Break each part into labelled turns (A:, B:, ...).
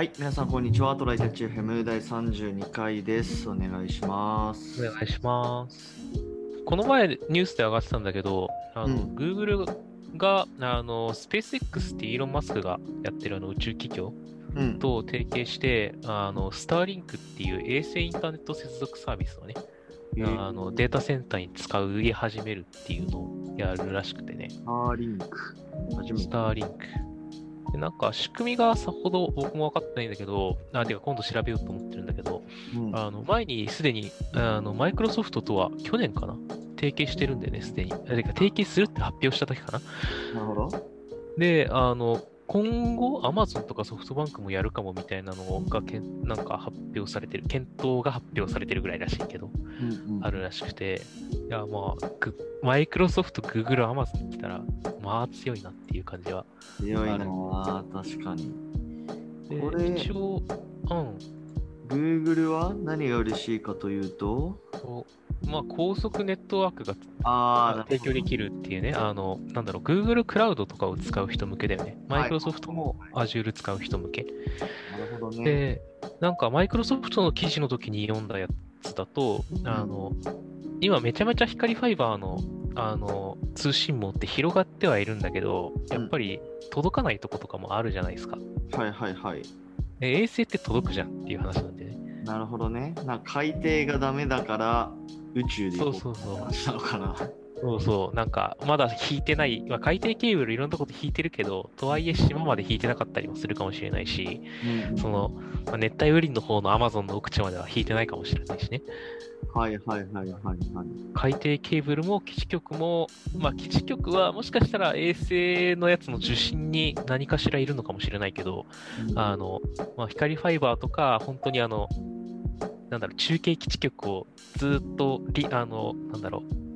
A: はい、皆さんこんにちは。トライキャッチ FM 第32回です。お願いします。
B: お願いします。この前ニュースで上がってたんだけど、あの、
A: うん
B: Google が、あの、スペース X ってイーロン・マスクがやってるあの宇宙企業
A: うん。
B: と提携して、あの、スターリンクっていう衛星インターネット接続サービスをね、
A: えー
B: あのデータセンターに使うい始めるっていうのをやるらしくてね、
A: スターリンク。
B: スターリンク。でなんか仕組みがさほど僕も分かってないんだけど、あ、てか今度調べようと思ってるんだけど、
A: うん
B: あの前にすでにあのマイクロソフトとは去年かな？提携してるんでね、すでに。あてか提携するって発表した時かな？
A: なるほど。
B: で、あの、今後、アマゾンとかソフトバンクもやるかもみたいなのがけんなんか発表されてる、検討が発表されてるぐらいらしいけど、
A: うんうん
B: あるらしくて、いや、まあ、グマイクロソフト、グーグル、アマゾンに来たら、まあ強いなっていう感じは。
A: 強いな
B: ある
A: ぁ、確かに。
B: で
A: これ
B: 一応、うん。
A: Google は何が嬉しいかというと、
B: まあ、高速ネットワークが提供できるっていうね、あの、なんだろう、Google クラウドとかを使う人向けだよね。
A: はい
B: マイクロソフトも Azure 使う人向け。
A: なるほどね。
B: で、なんかマイクロソフトの記事の時に読んだやつだと、あの、今めちゃめちゃ光ファイバーのあの通信網って広がってはいるんだけど、やっぱり届かないとことかもあるじゃないですか。
A: はいはいはい。
B: で衛星って届くじゃんっていう話なんでね。
A: なるほどね。な海底がダメだから宇宙で行こ
B: そうそうそう
A: って話なのかな。
B: そうそう、なんかまだ引いてない、まあ、海底ケーブルいろんなところで引いてるけど、とはいえ島まで引いてなかったりもするかもしれないし、
A: うん
B: その、まあ、熱帯雨林の方のアマゾンの奥地までは引いてないかもしれないしね。
A: はいはいはいはいはい。
B: 海底ケーブルも基地局も、まあ、基地局はもしかしたら衛星のやつの受信に何かしらいるのかもしれないけど、あの、まあ、光ファイバーとか、本当にあの、なんだろう、中継基地局をずっとリ、あの、なんだろう、リ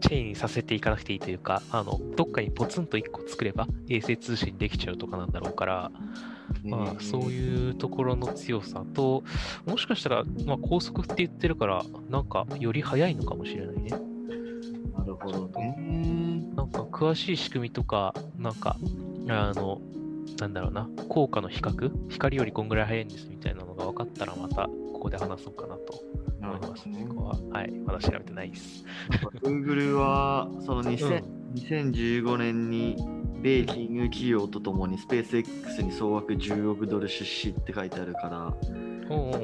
B: チェーンにさせていかなくていいというか、あの、どっかにポツンと1個作れば衛星通信できちゃうとかなんだろうから、まあ、そう
A: う。
B: いうところの強さと、もしかしたら、まあ、高速って言ってるから、なんか、より速いのかもしれないね。
A: なるほどね。
B: なんか、詳しい仕組みとか、なんか、あの、なんだろうな、効果の比較、光よりこんぐらい速いんですみたいなのが分かったら、また、ここで話そうかなと
A: な
B: 思います。
A: ね
B: ここは、はい、まだ調べてないです。
A: Google はその2000
B: うん
A: 2015年に米企業企業とともにスペース X に総額10億ドル出資って書いてあるから、
B: おうおう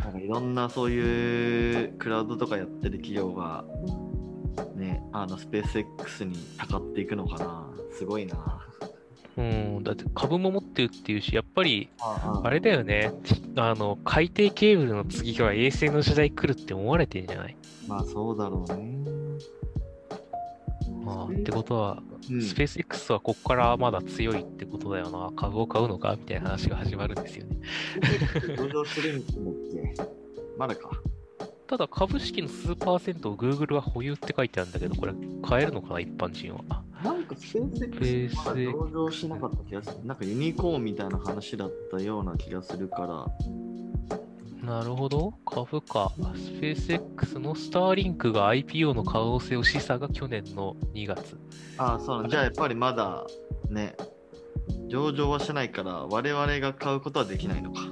A: なんかいろんなそういうクラウドとかやってる企業が、ね、あのスペース X にたかっていくのかな。すごいな。
B: うん、だって株も持ってるっていうし、やっぱり、
A: あ
B: あれだよね、あの、海底ケーブルの次は衛星の時代来るって思われてんじゃない？
A: まあそうだろうね。
B: まあ、ってことは、
A: うん
B: スペース X はここからまだ強いってことだよな、株を買うのか？みたいな話が始まるんですよね。
A: 上場するんだっけまだか。
B: ただ、株式の数パーセントを Google は保有って書いてあるんだけど、これ、買えるのかな、一般人は。
A: なんかスペース X まだ上場しなかった気がする。なんかユニコーンみたいな話だったような気がするから。
B: なるほど、株価。スペース X のスターリンクが IPO の可能性を示唆が去年の2月。
A: ああ、そうなんじゃあやっぱりまだね、上場はしないから我々が買うことはできないのか。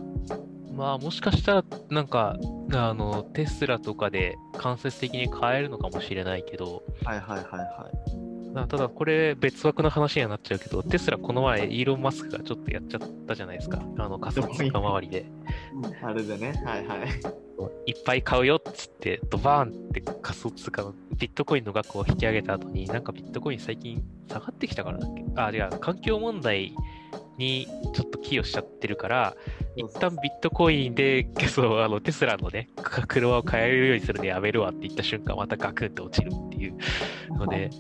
B: まあ、もしかしたら、なんか、あの、テスラとかで間接的に買えるのかもしれないけど、
A: はいはいはいはい。
B: なただこれ別枠の話にはなっちゃうけど、テスラこの前イーロン・マスクがちょっとやっちゃったじゃないですか。あの仮想通貨周りで。
A: あれでね、はいはい。
B: いっぱい買うよっつって、ドバーンって仮想通貨のビットコインの額を引き上げた後に、なんかビットコイン最近下がってきたからだっけ？あ、違う、環境問題にちょっと寄与しちゃってるから、一旦ビットコインで、そう、あの、テスラのね、車を買えるようにするのやめるわって言った瞬間、またガクンって落ちるっていうので、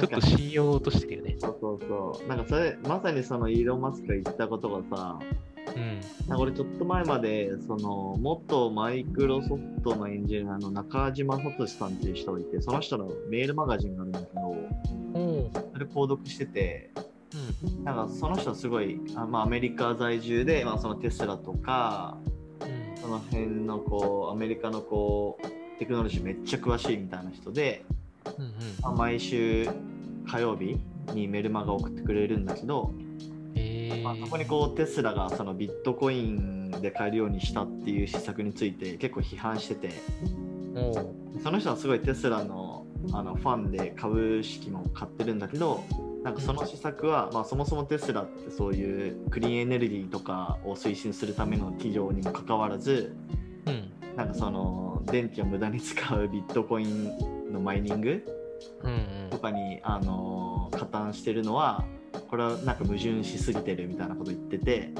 B: ちょっと信用を落としてるよね。
A: そうそうそう。なんかそれ、まさにそのイーロン・マスクが言ったことがさ、
B: うん。
A: なんか俺ちょっと前まで、その、元マイクロソフトのエンジニアの中島聡さんっていう人がいて、その人のメールマガジンがあるんだけど、
B: おう
A: それ購読してて、
B: うん。
A: なんかその人すごい、あまあ、アメリカ在住で、まあ、そのテスラとか、
B: うん。
A: その辺のこう、アメリカのこう、テクノロジーめっちゃ詳しいみたいな人で、
B: うんうん。
A: まあ、毎週火曜日にメルマガ送ってくれるんだけど、
B: えー
A: まあ、そこにこうテスラがそのビットコインで買えるようにしたっていう施策について結構批判しててその人はすごいテスラのあのファンで株式も買ってるんだけどなんかその施策は、まあ、そもそもテスラってそういうクリーンエネルギーとかを推進するための企業にもかかわらず
B: うん。
A: なんかその電気を無駄に使うビットコインのマイニング
B: うん
A: とかに、あの加担してるのはこれはなんか矛盾しすぎてるみたいなこと言ってて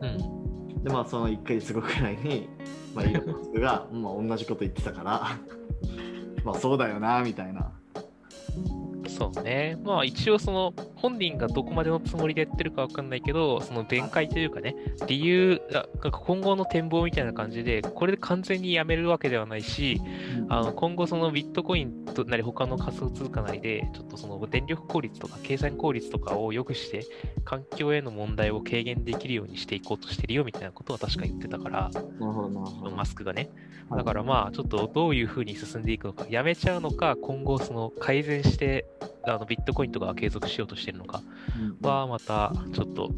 B: うん。うん。
A: でまあその1ヶ月後くらいに、まあ、イーロン・マスクがまあ同じこと言ってたから まあそうだよなみたいな
B: そうね。まあ一応その本人がどこまでのつもりでやってるかわかんないけど、その弁解というかね、理由、あなんか今後の展望みたいな感じで、これで完全にやめるわけではないし、あの今後そのビットコインとなり他の仮想通貨なりで、ちょっとその電力効率とか計算効率とかを良くして、環境への問題を軽減できるようにしていこうとしてるよみたいなことは確か言ってたから、マスクがね。
A: はい。
B: だからまあ、ちょっとどういうふうに進んでいくのか、やめちゃうのか、今後その改善して、あのビットコインとかは継続しようとしてるのか
A: うん
B: は、またちょっと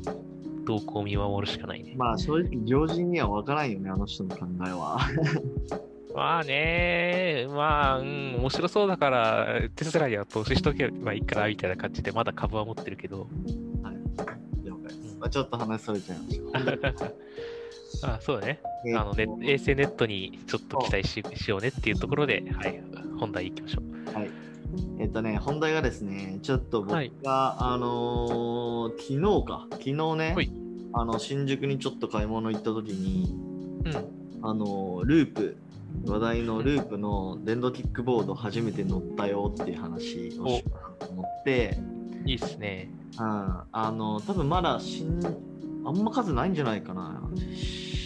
B: 動向を見守るしかないね。
A: まあ正直常人には分からんよねあの人の考えは
B: まあね、まあ、うん、面白そうだから、テスラには投資しとけばいいかなみたいな感じで、まだ株は持ってるけど。
A: 了解です、まあ、ちょっと話それちゃいました
B: あそうだね。
A: えー
B: あのネ衛星ネットにちょっと期待ししようねっていうところで、はい、本題行きましょう。
A: はい。えっとね、本題がですね、ちょっと僕が、
B: はい。
A: あのー昨日か、昨日ね
B: はい、
A: あの新宿にちょっと買い物行った時に、
B: うん。
A: あのーループ、話題のループの電動キックボード初めて乗ったよっていう話をしようと思って、
B: いいっすね。
A: うん、あの多分まだ新あんま数ないんじゃないかな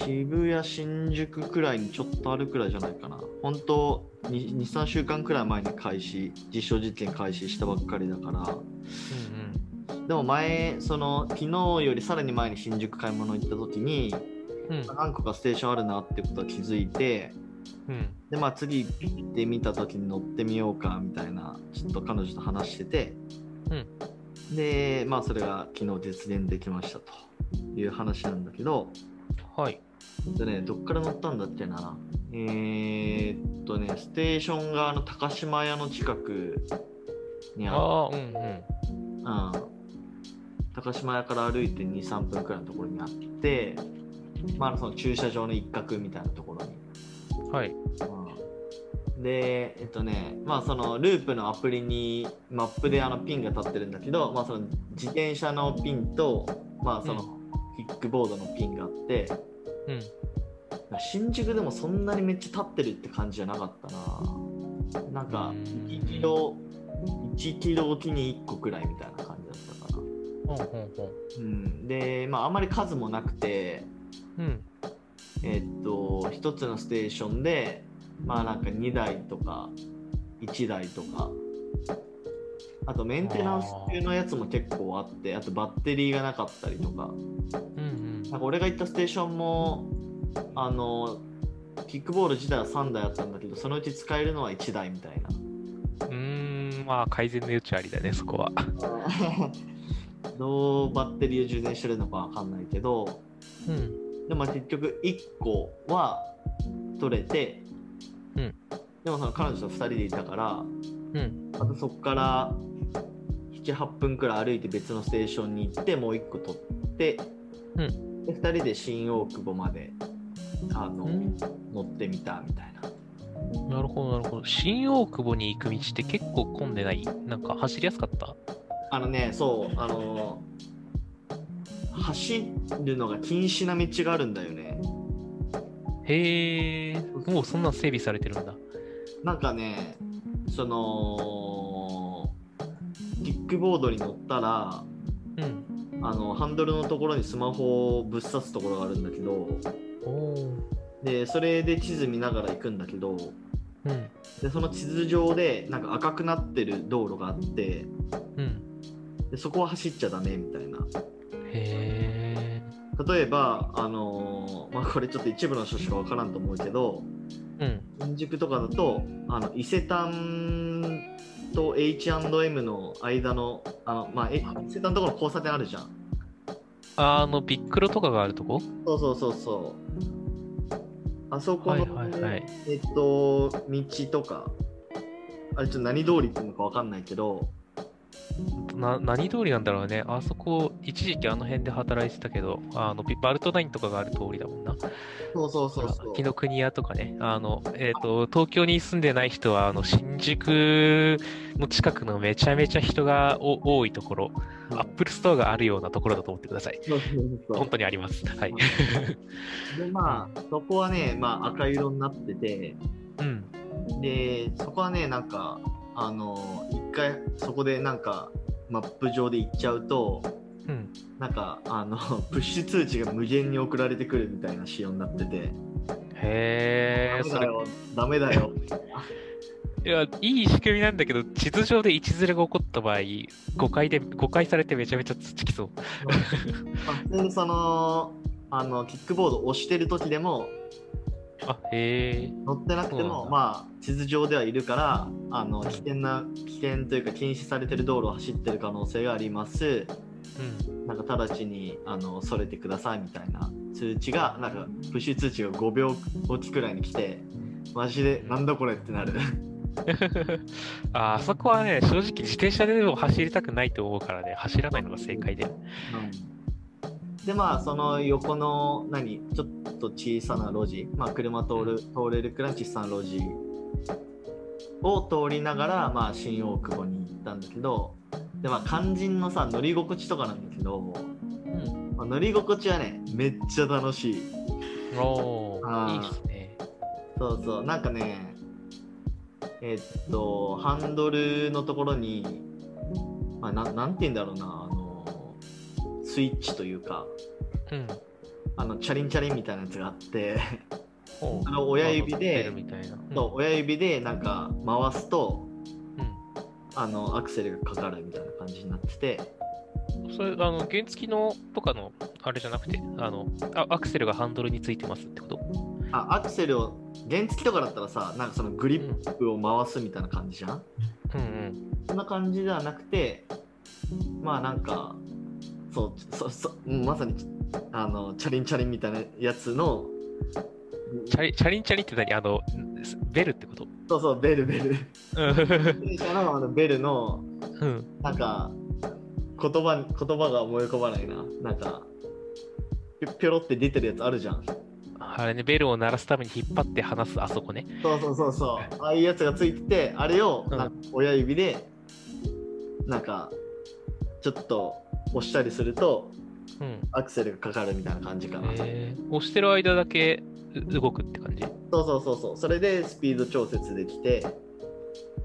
A: 渋谷新宿くらいにちょっとあるくらいじゃないかな本当23週間くらい前に開始実証実験開始したばっかりだから
B: うん
A: でも前その昨日よりさらに前に新宿買い物行った時に
B: うん。うん。
A: 何個かステーションあるなってことは気づいて
B: うん。
A: でまあ次行ってみた時に乗ってみようかみたいなちょっと彼女と話してて、でまあそれが昨日実現できましたという話なんだけど
B: はい。
A: でねどっから乗ったんだっけなえー、っとねステーションがあの高島屋の近くにあっ
B: ああ、うんうん。
A: うん、高島屋から歩いて23分くらいのところにあってまあその駐車場の一角みたいなところに
B: はい。
A: うんで、えっとね、まあそのループのアプリにマップであのピンが立ってるんだけど、まあその自転車のピンと、まあそのキックボードのピンがあって、
B: うん。
A: 新宿でもそんなにめっちゃ立ってるって感じじゃなかったな。なんか
B: うん
A: 1キロ、1キロおきに1個くらいみたいな感じだったかな。
B: ほん。
A: うん、で、まああんまり数もなくて、
B: うん。
A: えっと、1つのステーションで、まあなんか2台とか1台とか、あとメンテナンス中のやつも結構あって、あとバッテリーがなかったりとか、
B: うんうん。
A: なんか俺が行ったステーションも、あの、キックボード自体は3台あったんだけど、そのうち使えるのは1台みたいな。
B: うーん、まあ改善の余地ありだね、そこは。
A: どうバッテリーを充電してるのかわかんないけど、
B: うん。
A: でも結局1個は取れて、
B: うん
A: でもその彼女と2人でいたから、
B: うん。
A: またそこから78分くらい歩いて別のステーションに行ってもう1個取って、
B: う
A: で2人で新大久保まであの、
B: うん
A: 乗ってみたみたいな
B: なるほど、なるほど。新大久保に行く道って結構混んでない？なんか走りやすかった？
A: あのねそうあの走るのが禁止な道があるんだよね
B: へえ、もうそんなん整備されてるんだ。
A: なんかねそのキックボードに乗ったら
B: うん。
A: あのハンドルのところにスマホをぶっ刺すところがあるんだけど。でそれで地図見ながら行くんだけど
B: うん。
A: でその地図上でなんか赤くなってる道路があって
B: うん。
A: でそこは走っちゃダメみたいな
B: へえ。
A: 例えばあのーまあこれちょっと一部の人しか分からんと思うけど
B: うん。
A: 新宿とかだとあの伊勢丹と H&M の間のあの、まあ、え伊勢丹のところの交差点あるじゃん。
B: あの、ビックロとかがあるとこ？
A: そうそうそうそう。あそこの、
B: はいはいはい。
A: えっと、道とか、あれちょっと何通りっていうのかわかんないけど、
B: な何通りなんだろうね。あそこ、一時期あの辺で働いてたけど、あのビバルトナインとかがある通りだもんな。
A: そうそうそうそう。
B: 紀ノ国屋とかね。あの、えっ、と、東京に住んでない人は、あの、新宿の近くのめちゃめちゃ人がお多いところ、
A: うん
B: アップルストアがあるようなところだと思ってください。
A: そうそうそう
B: 本当にあります。はい。
A: で、まあ、そこはね、まあ、赤色になってて、
B: うん。
A: で、そこはね、なんか、あの、一回、そこでなんか、マップ上で行っちゃうと、
B: うん。
A: なんか、あの、プッシュ通知が無限に送られてくるみたいな仕様になってて、
B: へえ、それ、
A: ダメだよ、ダメだよ。
B: いや、いい仕組みなんだけど、地図上で位置ずれが起こった場合、誤解で、誤解されてめちゃめちゃつつきそう。
A: まあ普通にその、あの、キックボードを押してる時でも、
B: あ、へ
A: ってなくても、まあ、地図上ではいるから、あの、危険な、危険というか禁止されてる道路を走ってる可能性があります。
B: うん。
A: なんか直ちにあのそれてくださいみたいな通知がなんかプッシュ通知が5秒おきくらいに来てマジでなんだこれってなる
B: ああそこはね、正直自転車でも走りたくないと思うからね、走らないのが正解で。
A: でまあその横の何ちょっと小さな路地まあ車通る通れるくらいの小さな路地を通りながらまあ新大久保に行ったんだけどでまあ肝心のさ乗り心地とかなんだけど、
B: うん。
A: まあ乗り心地はねめっちゃ楽しい
B: おいいっすね。
A: そうそう、なんかね、えっと、ハンドルのところに、まあ、なんなんて言うんだろうな、スイッチというか、
B: うん。
A: あの、チャリンチャリンみたいなやつがあって、あの親指で。
B: うん
A: そう親指でなんか回すと、
B: う
A: あの、アクセルがかかるみたいな感じになってて、
B: ん。それ、あの、原付のとかの、あれじゃなくて、あの、あアクセルがハンドルについてますってこと？
A: あ、アクセルを、原付とかだったらさ、なんかそのグリップを回すみたいな感じじゃん
B: うんうん。
A: そんな感じではなくて、まあなんか、そう、そそうんまさにあのチャリンチャリンみたいなやつの、
B: チャリチャリンチャリンって何？あの、ベルってこと？
A: そうそう、ベルベル。
B: うん
A: 電車のあのベルの、
B: うん。
A: なんか、言葉、言葉が思い浮かばないな。なんか、ぴょろって出てるやつあるじゃん。
B: あれね、ベルを鳴らすために引っ張って離すあそこね。
A: そうそうそうそう。ああいうやつがついてて、あれを親指で、なんか、ちょっと押したりすると、
B: うん。
A: アクセルがかかるみたいな感じかな。
B: えー、押してる間だけう動くって感じ？
A: そうそうそうそう。それでスピード調節できて、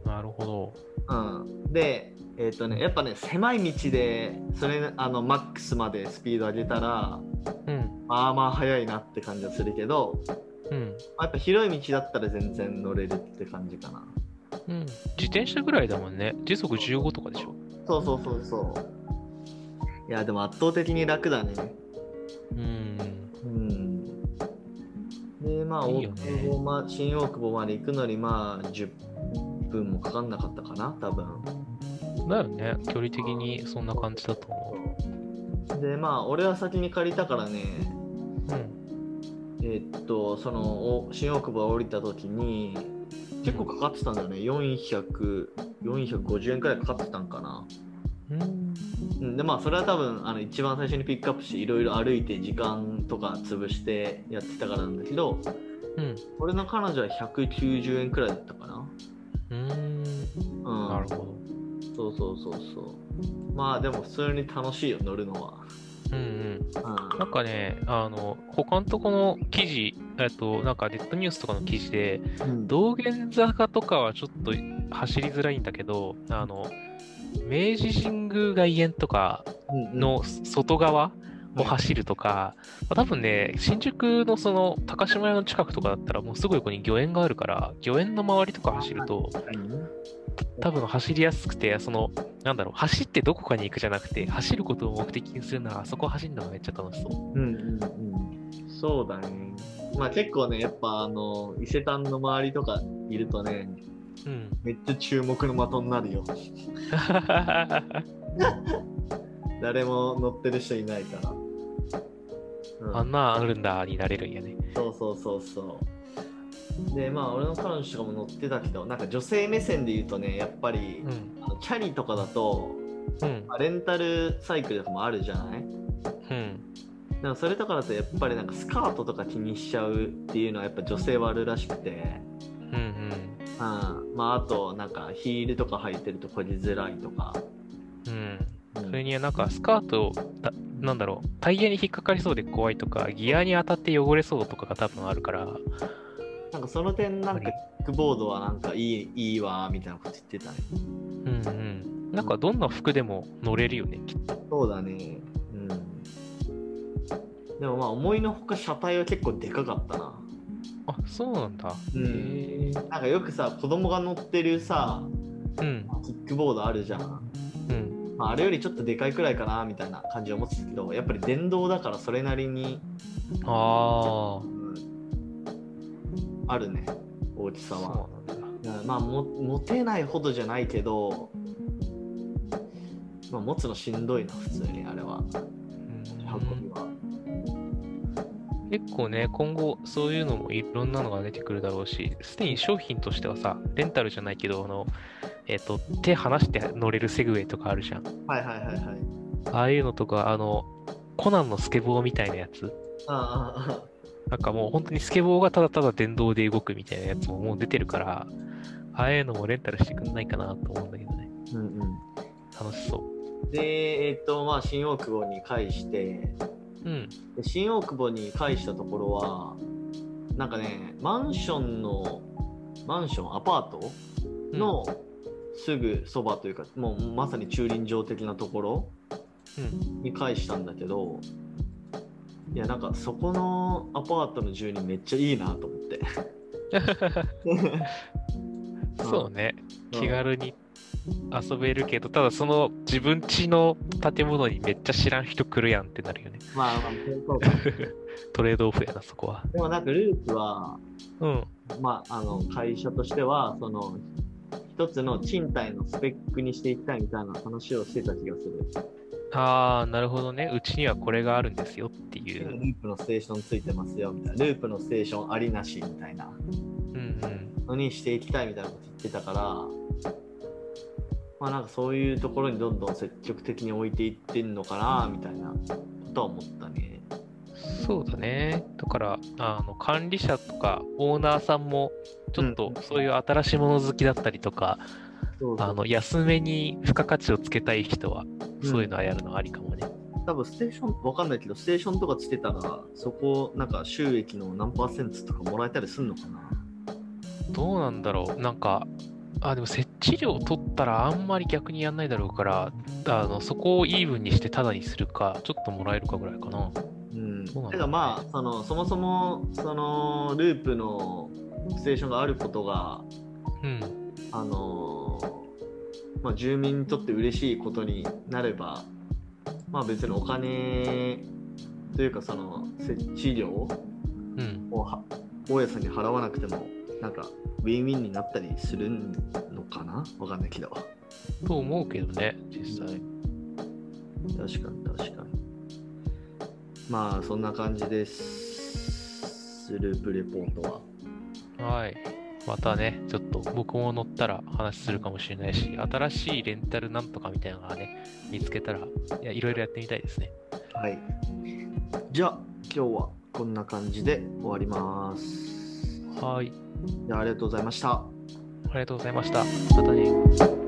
B: なるほど。
A: うん。で、えっ、とね、やっぱね、狭い道で、それ、あの、マックスまでスピード上げたら、
B: うん。
A: まあまあ速いなって感じはするけど、
B: うん。
A: まあやっぱ広い道だったら全然乗れるって感じかな。
B: うん。自転車ぐらいだもんね。時速15とかでしょ？
A: そうそうそうそう。いや、でも圧倒的に楽だね。
B: うん。
A: うん。で、まあ、
B: いいよね
A: 大久保ま新大久保まで行くのに、まあ、10分もかかんなかったかな、多分。
B: だよね。距離的にそんな感じだと思
A: で、まあ、俺は先に借りたからね、
B: う。うん。
A: えーっと、その、お新大久保降りた時に、結構かかってたんだよね。400、450円くらいかかってたんかな。
B: うん。
A: うんで、まあ、それは多分、あの、一番最初にピックアップして、いろいろ歩いて時間とか潰してやってたからなんだけど、
B: うん。
A: 俺の彼女は190円くらいだったかな。
B: うん。
A: うん。
B: なるほど。
A: そうそうそうそう。まあ、でも普通に楽しいよ、乗るのは。
B: うんうん。
A: う
B: なんかね、あの、他のとこの記事、えっと、なんかネットニュースとかの記事で、
A: ん。
B: 道玄坂とかはちょっと走りづらいんだけど、あの、明治神宮外苑とか
A: うん
B: の外側を走るとか、まあ多分ね、新宿のその高島屋の近くとかだったらもうすぐ横に御苑があるから、御苑の周りとか走ると、多分走りやすくて、その、なんだろう、走ってどこかに行くじゃなくて、走ることを目的にするなら、あそこ走るのがめっちゃ楽しそう。
A: うんうんうん。そうだね。まあ結構ね、やっぱあの、伊勢丹の周りとかいるとね、
B: うん。
A: めっちゃ注目の的になるよ。誰も乗ってる人いないから。うん
B: あんなんあるんだになれるんやね。
A: そうそうそうそう。で、まあ、俺の彼女とかも乗ってたけど、なんか女性目線で言うとね、やっぱり、
B: うん。
A: あのキャリとかだと、
B: うん。
A: まあレンタルサイクルとかもあるじゃない？
B: うん。
A: だからそれとかだとやっぱりなんかスカートとか気にしちゃうっていうのはやっぱ女性はあるらしくて、
B: うん。
A: うん、まああとなんかヒールとか履いてるとこりづらいとか、
B: うん。
A: うん
B: それになんかスカートだ、なんだろう、タイヤに引っかかりそうで怖いとか、ギアに当たって汚れそうとかが多分あるから、
A: なんかその点なんかキックボードはなんかいいいいわみたいなこと言ってたね。
B: うんうん。なんかどんな服でも乗れるよね、きっと。
A: そうだね。うん。でもまあ思いのほか車体は結構でかかったな。
B: あ、そうなんだ。
A: うん。なんかよくさ子供が乗ってるさ
B: うん。
A: キックボードあるじゃん。
B: うん。
A: まあ、あれよりちょっとでかいくらいかなみたいな感じで思ってたけどやっぱり電動だからそれなりに、
B: ああ。
A: うんあるね大きさは。まあも持てないほどじゃないけど、まあ、持つのしんどいな普通にあれは。運びは。
B: 結構ね、今後そういうのもいろんなのが出てくるだろうし、すでに商品としてはさ、レンタルじゃないけど、あの、えっ、と、手離して乗れるセグウェイとかあるじゃん。
A: はいはいはいはい。
B: ああいうのとか、あの、コナンのスケボーみたいなやつ。
A: あああ
B: なんかもう本当にスケボーがただただ電動で動くみたいなやつももう出てるから、ああいうのもレンタルしてくんないかなと思うんだけどね。
A: うんうん
B: 楽しそ
A: でえっ、とまあ新大久保に返して
B: う。うん。
A: で新大久保に返したところはなんかねマンションのマンションアパート
B: うん
A: のすぐそばというか、もうまさに駐輪場的なところ
B: うん。
A: に返したんだけどいやなんかそこのアパートの住人めっちゃいいなと思って
B: そうね。
A: うん
B: 気軽に遊べるけど、ただその自分家の建物にめっちゃ知らん人来るやんってなるよね。
A: まあまあそうか
B: トレードオフやな、そこは。
A: でもなんかループは
B: うん。
A: まああの会社としてはその一つの賃貸のスペックにしていきたいみたいな話をしてた気がする。
B: ああ、なるほどね。うちにはこれがあるんですよってい
A: ル
B: う。
A: ープのステーションついてますよみたいな。ループのステーションありなしみたいな
B: うんうん。
A: のにしていきたいみたいなこと言ってたから、まあなんかそういうところにどんどん積極的に置いていってんのかなみたいなことは思ったね。
B: そうだね。だから、あの管理者とかオーナーさんも、ちょっとそういう新しいもの好きだったりとか、
A: そうそう
B: あの安めに付加価値をつけたい人は、
A: うん
B: そういうのはやるのありかもね。
A: 多分ステーションわかんないけどステーションとかつけたらそこなんか収益の何パーセントとかもらえたりするのかな
B: どうなんだろう。なんか、あ、でも設置料取ったらあんまり逆にやんないだろうから、あのそこをイーブンにしてタダにするか、ちょっともらえるかぐらいかな。
A: うん。
B: そうなんだ
A: かまあそのそもそもそのループのステーションがあることが
B: うん。
A: あのまあ、住民にとって嬉しいことになれば、まあ、別にお金というかその設置料を
B: うん。
A: は大家さんに払わなくてもなんかウィンウィンになったりするのかな？わかんないけど
B: と思うけどね、実際。
A: 確かに確かにまあそんな感じですループレポートは
B: はい。またね、ちょっと僕も乗ったら話するかもしれないし、新しいレンタルなんとかみたいなのがね、見つけたら、いや、いろいろやってみたいですね。
A: はいじゃあ今日はこんな感じで終わります
B: はい。
A: じゃあありがとうございました
B: ありがとうございました。またね。